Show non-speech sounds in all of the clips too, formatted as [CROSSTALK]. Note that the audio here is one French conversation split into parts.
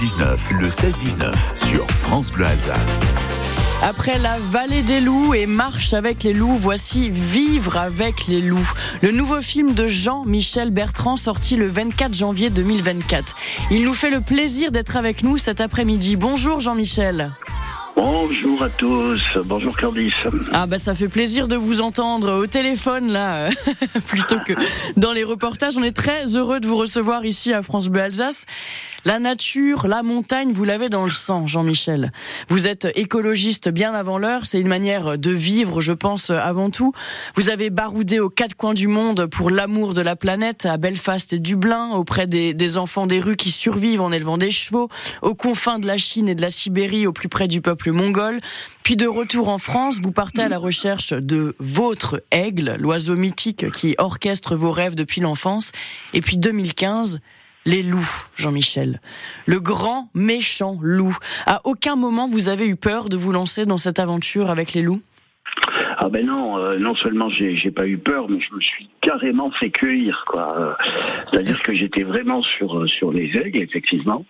16-19, le 16-19 sur France Bleu Alsace. Après la vallée des loups et marche avec les loups, voici Vivre avec les loups. Le nouveau film de Jean-Michel Bertrand sorti le 24 janvier 2024. Il nous fait le plaisir d'être avec nous cet après-midi. Bonjour Jean-Michel. Bonjour à tous, bonjour Candice. Ah bah ça fait plaisir de vous entendre au téléphone là, [LAUGHS] plutôt que dans les reportages. On est très heureux de vous recevoir ici à France Bleu Alsace. La nature, la montagne, vous l'avez dans le sang, Jean-Michel. Vous êtes écologiste bien avant l'heure, c'est une manière de vivre, je pense, avant tout. Vous avez baroudé aux quatre coins du monde pour l'amour de la planète, à Belfast et Dublin, auprès des, des enfants des rues qui survivent en élevant des chevaux, aux confins de la Chine et de la Sibérie, au plus près du peuple mongol. Puis de retour en France, vous partez à la recherche de votre aigle, l'oiseau mythique qui orchestre vos rêves depuis l'enfance. Et puis 2015, les loups, Jean-Michel. Le grand méchant loup. À aucun moment vous avez eu peur de vous lancer dans cette aventure avec les loups? Ah ben non, euh, non seulement j'ai, pas eu peur, mais je me suis carrément fait cueillir, quoi. Euh, c'est-à-dire que j'étais vraiment sur euh, sur les aigles, effectivement.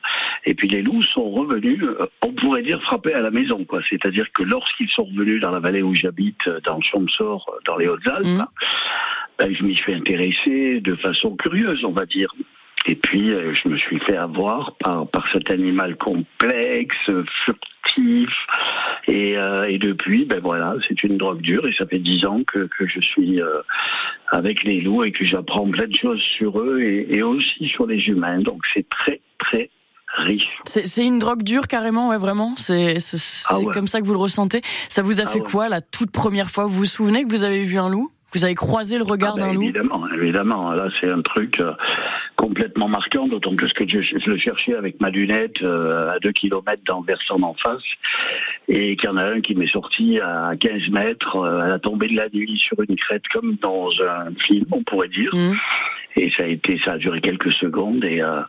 Et puis les loups sont revenus, on pourrait dire frapper à la maison, quoi. C'est-à-dire que lorsqu'ils sont revenus dans la vallée où j'habite, dans le Champ-Sort, dans les Hautes-Alpes, mmh. ben, je m'y suis intéressé de façon curieuse, on va dire. Et puis, euh, je me suis fait avoir par, par cet animal complexe, furtif. Et, euh, et depuis, ben voilà, c'est une drogue dure. Et ça fait dix ans que, que je suis euh, avec les loups et que j'apprends plein de choses sur eux et, et aussi sur les humains. Donc, c'est très, très riche. C'est une drogue dure carrément, ouais, vraiment. C'est ah ouais. comme ça que vous le ressentez. Ça vous a ah fait ouais. quoi la toute première fois? Vous vous souvenez que vous avez vu un loup? Vous avez croisé le regard ah ben d'un loup Évidemment, évidemment. Là, c'est un truc euh, complètement marquant, d'autant plus que je, je, le cherchais avec ma lunette euh, à 2 km dans le versant d'en face, et qu'il y en a un qui m'est sorti à 15 mètres euh, à la tombée de la nuit sur une crête, comme dans un film, on pourrait dire. Mmh. Et ça a été, ça a duré quelques secondes et, euh,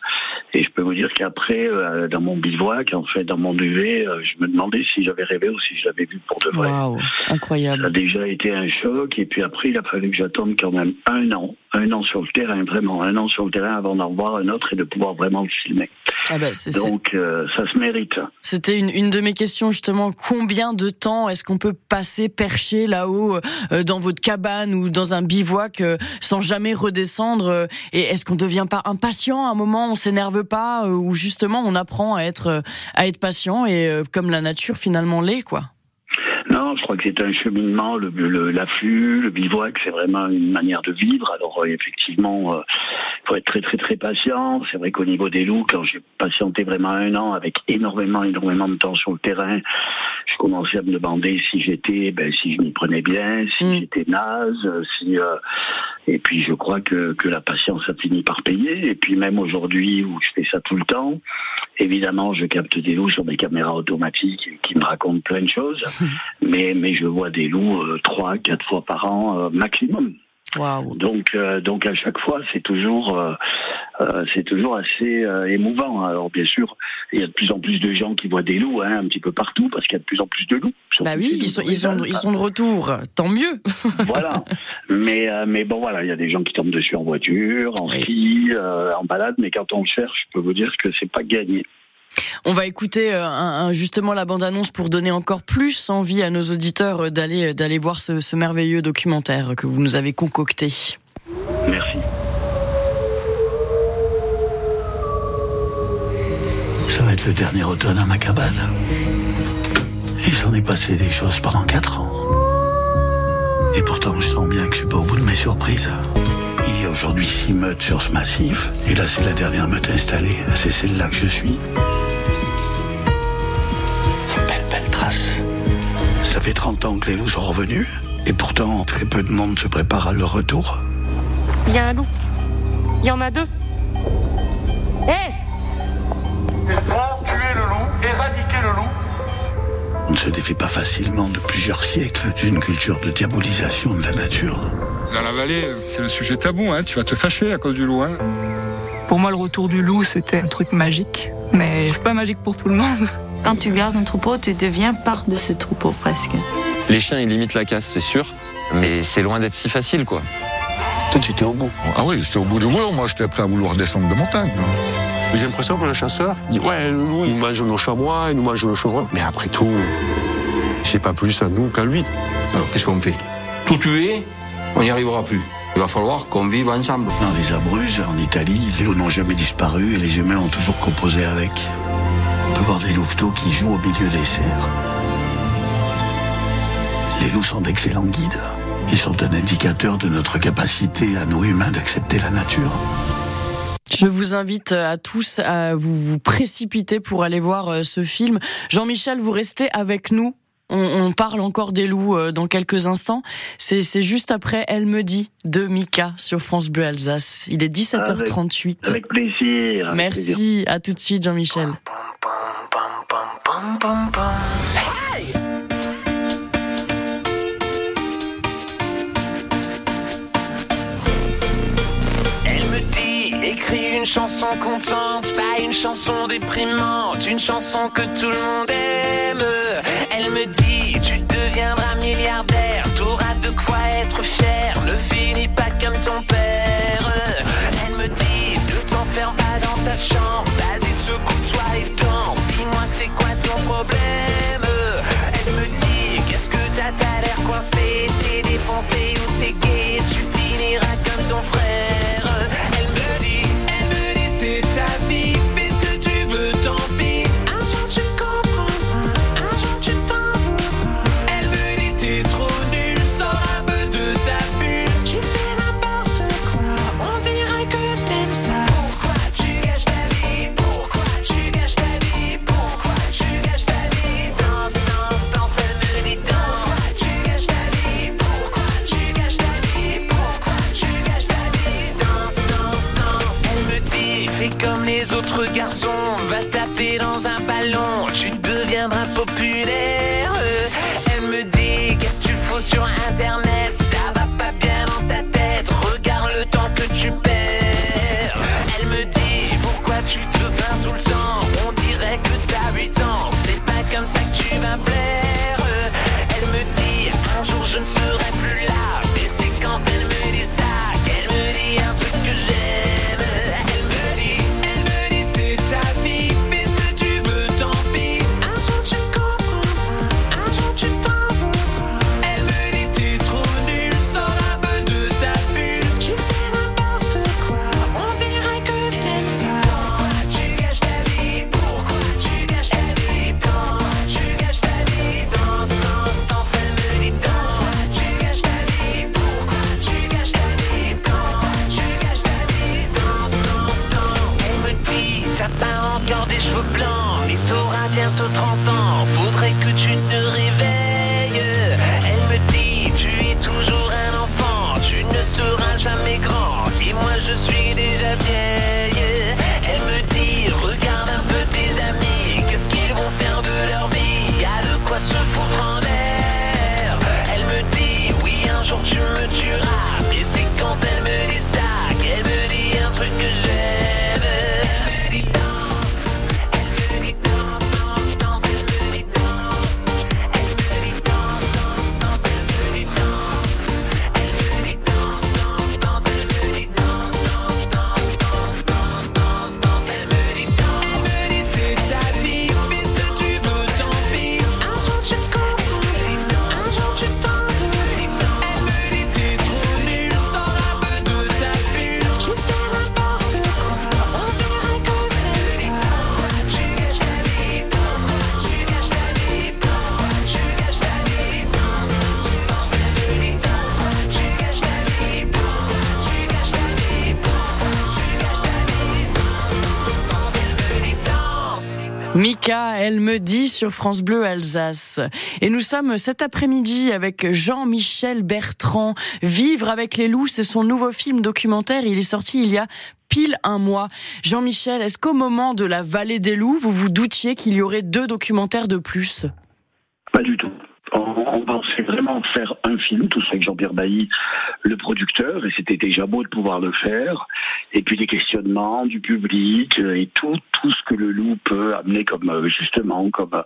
et je peux vous dire qu'après, euh, dans mon bivouac, en fait, dans mon duvet, euh, je me demandais si j'avais rêvé ou si je l'avais vu pour de vrai. Wow, incroyable. Ça a déjà été un choc et puis après, il a fallu que j'attende quand même un an, un an sur le terrain, vraiment, un an sur le terrain avant d'en voir un autre et de pouvoir vraiment le filmer. Ah bah, Donc, euh, ça se mérite. C'était une, une de mes questions justement. Combien de temps est-ce qu'on peut passer perché là-haut euh, dans votre cabane ou dans un bivouac euh, sans jamais redescendre Et est-ce qu'on devient pas impatient à un moment On s'énerve pas ou justement on apprend à être à être patient et comme la nature finalement l'est quoi? Non, je crois que c'est un cheminement. Le, le, l'afflux, le bivouac, c'est vraiment une manière de vivre. Alors euh, effectivement, il euh, faut être très très très patient. C'est vrai qu'au niveau des loups, quand j'ai patienté vraiment un an avec énormément énormément de temps sur le terrain, je commençais à me demander si j'étais, ben, si je m'y prenais bien, si mmh. j'étais naze, si. Euh, et puis je crois que que la patience a fini par payer. Et puis même aujourd'hui où je fais ça tout le temps, évidemment, je capte des loups sur des caméras automatiques qui me racontent plein de choses. [LAUGHS] mais, mais je vois des loups euh, trois, quatre fois par an euh, maximum. Wow. Donc, euh, donc à chaque fois, c'est toujours, euh, euh, c'est toujours assez euh, émouvant. Alors bien sûr, il y a de plus en plus de gens qui voient des loups, hein, un petit peu partout, parce qu'il y a de plus en plus de loups. Bah oui, ils sont, ils sont, ils sont de retour. Tant mieux. [LAUGHS] voilà. Mais, mais bon, voilà, il y a des gens qui tombent dessus en voiture, en ski, en balade, mais quand on cherche, je peux vous dire que c'est pas gagné. On va écouter euh, justement la bande-annonce pour donner encore plus envie à nos auditeurs euh, d'aller euh, d'aller voir ce, ce merveilleux documentaire que vous nous avez concocté. Merci. Ça va être le dernier automne à ma cabane. Il s'en est passé des choses pendant quatre ans. Et pourtant, je sens bien que je suis pas au bout de mes surprises. Il y a aujourd'hui six meutes sur ce massif. Et là, c'est la dernière meute installée. C'est celle-là que je suis. Ça fait 30 ans que les loups sont revenus. Et pourtant, très peu de monde se prépare à leur retour. Il y a un loup. Il y en a deux. Hé hey Il faut tuer le loup, éradiquer le loup. On ne se défait pas facilement de plusieurs siècles d'une culture de diabolisation de la nature. Dans la vallée, c'est le sujet tabou, hein. tu vas te fâcher à cause du loup. Hein. Pour moi, le retour du loup, c'était un truc magique. Mais c'est pas magique pour tout le monde. Quand tu gardes un troupeau, tu deviens part de ce troupeau presque. Les chiens, ils limitent la casse, c'est sûr. Mais c'est loin d'être si facile, quoi. Toi, tu étais au bout. Ah oui, c'était au bout du mur. Moi, j'étais prêt à vouloir descendre de montagne. J'ai l'impression que le chasseur dit Ouais, loup, il mange nos chamois, il nous mange nos chevrons. Mais après tout, c'est pas plus à nous qu'à lui. Alors, qu'est-ce qu'on fait? Tout tuer, on n'y arrivera plus. Il va falloir qu'on vive ensemble. Dans les Abruzzes, en Italie, les loups n'ont jamais disparu et les humains ont toujours composé avec. On peut voir des louveteaux qui jouent au milieu des serres. Les loups sont d'excellents guides. Ils sont un indicateur de notre capacité à nous humains d'accepter la nature. Je vous invite à tous à vous, vous précipiter pour aller voir euh, ce film. Jean-Michel, vous restez avec nous. On, on, parle encore des loups euh, dans quelques instants. C'est juste après Elle me dit de Mika sur France Bleu Alsace. Il est 17h38. Avec, avec plaisir. Avec Merci. plaisir. À tout de suite, Jean-Michel. Elle me dit, écris une chanson contente, pas une chanson déprimante, une chanson que tout le monde aime. Elle me dit, tu deviendras milliardaire, t'auras de quoi être fier, ne finis pas comme ton père. Elle me dit, ne t'enferme pas dans ta chambre, les elle me dit sur France Bleu Alsace. Et nous sommes cet après-midi avec Jean-Michel Bertrand. Vivre avec les loups, c'est son nouveau film documentaire. Il est sorti il y a pile un mois. Jean-Michel, est-ce qu'au moment de la vallée des loups, vous vous doutiez qu'il y aurait deux documentaires de plus? Pas du tout. On, pensait vraiment faire un film, tout ça avec Jean-Pierre Bailly, le producteur, et c'était déjà beau de pouvoir le faire. Et puis les questionnements du public euh, et tout, tout ce que le loup peut amener comme euh, justement comme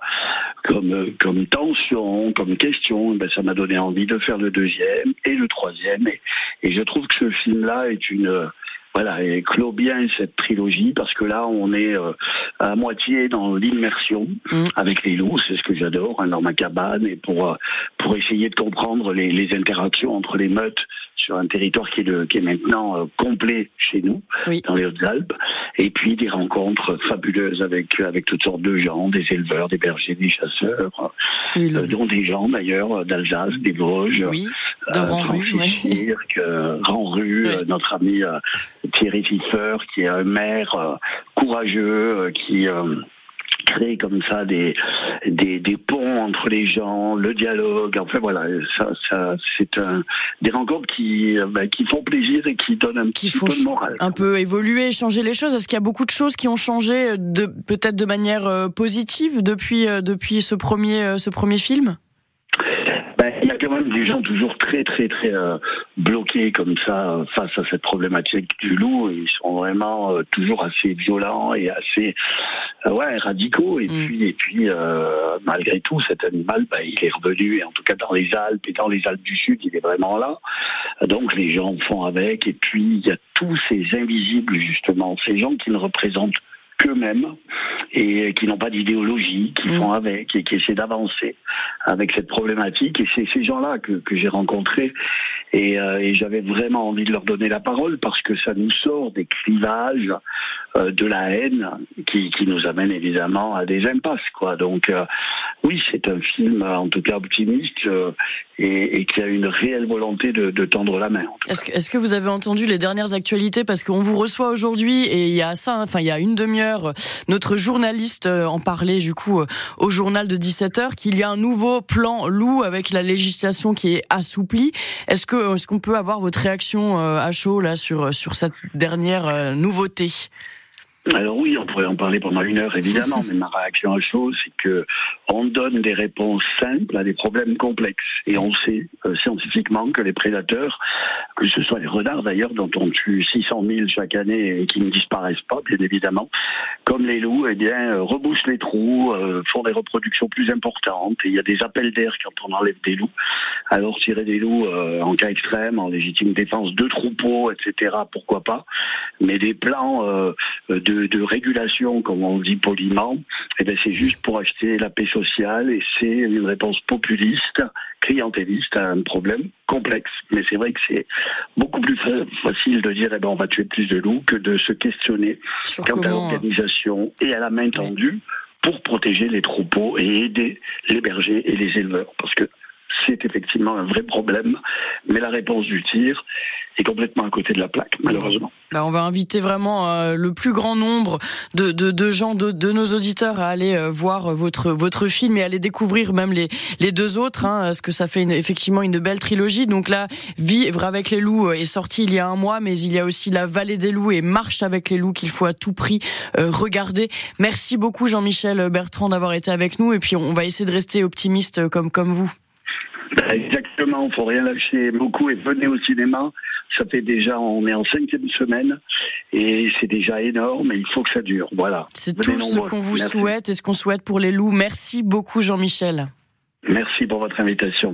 comme euh, comme tension, comme question. Ben, ça m'a donné envie de faire le deuxième et le troisième. Et, et je trouve que ce film-là est une voilà, et clôt bien cette trilogie parce que là, on est euh, à moitié dans l'immersion Mm. avec les loups. C'est ce que j'adore hein, dans ma cabane et pour euh, pour essayer de comprendre les, les interactions entre les meutes sur un territoire qui est, de- qui est maintenant euh, complet chez nous, dans les Hautes-Alpes, et puis des rencontres fabuleuses avec avec toutes sortes de gens, des éleveurs, des bergers, des chasseurs, euh, dont des gens d'ailleurs d'Alsace, des Vosges, Oui, de euh, Ranru, ouais. Cirque, Ranru, euh, notre ami euh, Thierry Fiffer, qui est un maire euh, courageux, euh, qui euh, crée comme ça des, des, des ponts entre les gens, le dialogue. Enfin voilà, ça, ça c'est un, des rencontres qui, ben, qui font plaisir et qui donnent un petit peu de morale. un peu évoluer, changer les choses. Est-ce qu'il y a beaucoup de choses qui ont changé, de peut-être de manière positive depuis depuis ce premier ce premier film? Ben, il y a quand même des gens toujours très très très euh, bloqués comme ça euh, face à cette problématique du loup. Ils sont vraiment euh, toujours assez violents et assez euh, ouais radicaux. Et puis et puis malgré tout, cet animal, ben, il est revenu. Et en tout cas dans les Alpes et dans les Alpes du Sud, il est vraiment là. Donc les gens font avec. Et puis il y a tous ces invisibles justement, ces gens qui ne représentent qu'eux-mêmes et qui n'ont pas d'idéologie, qui font avec et qui essaient d'avancer avec cette problématique. Et c'est ces gens-là que, que j'ai rencontrés et, euh, et j'avais vraiment envie de leur donner la parole parce que ça nous sort des clivages euh, de la haine qui, qui nous amène évidemment à des impasses. Quoi. Donc euh, oui, c'est un film en tout cas optimiste et, et qui a une réelle volonté de, de tendre la main. Est-ce que, est-ce que vous avez entendu les dernières actualités? Parce qu'on vous reçoit aujourd'hui et il y a ça, enfin il y a une demi-heure, notre journaliste euh, en parlait du coup euh, au journal de 17h qu'il y a un nouveau plan loup avec la législation qui est assouplie. Est-ce que est-ce qu'on peut avoir votre réaction euh, à chaud là sur sur cette dernière nouveauté? Alors oui, on pourrait en parler pendant une heure évidemment, mais ma réaction à chaud, c'est que on donne des réponses simples à des problèmes complexes. Et on sait euh, scientifiquement que les prédateurs, que ce soit les renards d'ailleurs, dont on tue 600 000 chaque année et qui ne disparaissent pas, bien évidemment, comme les loups, eh bien, euh, rebouchent les trous, euh, font des reproductions plus importantes. Et il y a des appels d'air quand on enlève des loups. Alors tirer des loups euh, en cas extrême, en légitime défense de troupeaux, etc., pourquoi pas. Mais des plans euh, de, de régulation, comme on dit poliment, eh bien, c'est juste pour acheter la paix sociale et c'est une réponse populiste, clientéliste à un problème complexe. Mais c'est vrai que c'est beaucoup plus fa- facile de dire eh ben, on va tuer plus de loups que de se questionner quant à l'organisation et à la main tendue pour protéger les troupeaux et aider les bergers et les éleveurs. Parce que c'est effectivement un vrai problème, mais la réponse du tir est complètement à côté de la plaque, malheureusement. Bah, on va inviter vraiment euh, le plus grand nombre de, gens, de, nos auditeurs à aller euh, voir votre, votre film et aller découvrir même les, les deux autres, hein, parce que ça fait effectivement une belle trilogie. Donc là, Vivre avec les loups euh, est sorti il y a un mois, mais il y a aussi La Vallée des loups et Marche avec les loups qu'il faut à tout prix regarder. Merci beaucoup Jean-Michel Bertrand d'avoir été avec nous et puis on va essayer de rester optimiste comme, comme vous. Ben, Exactement, faut rien lâcher beaucoup et venez au cinéma. Ça fait déjà, on est en cinquième semaine et c'est déjà énorme et il faut que ça dure. Voilà. C'est tout ce qu'on vous Merci. souhaite et ce qu'on souhaite pour les loups. Merci beaucoup Jean-Michel. Merci pour votre invitation.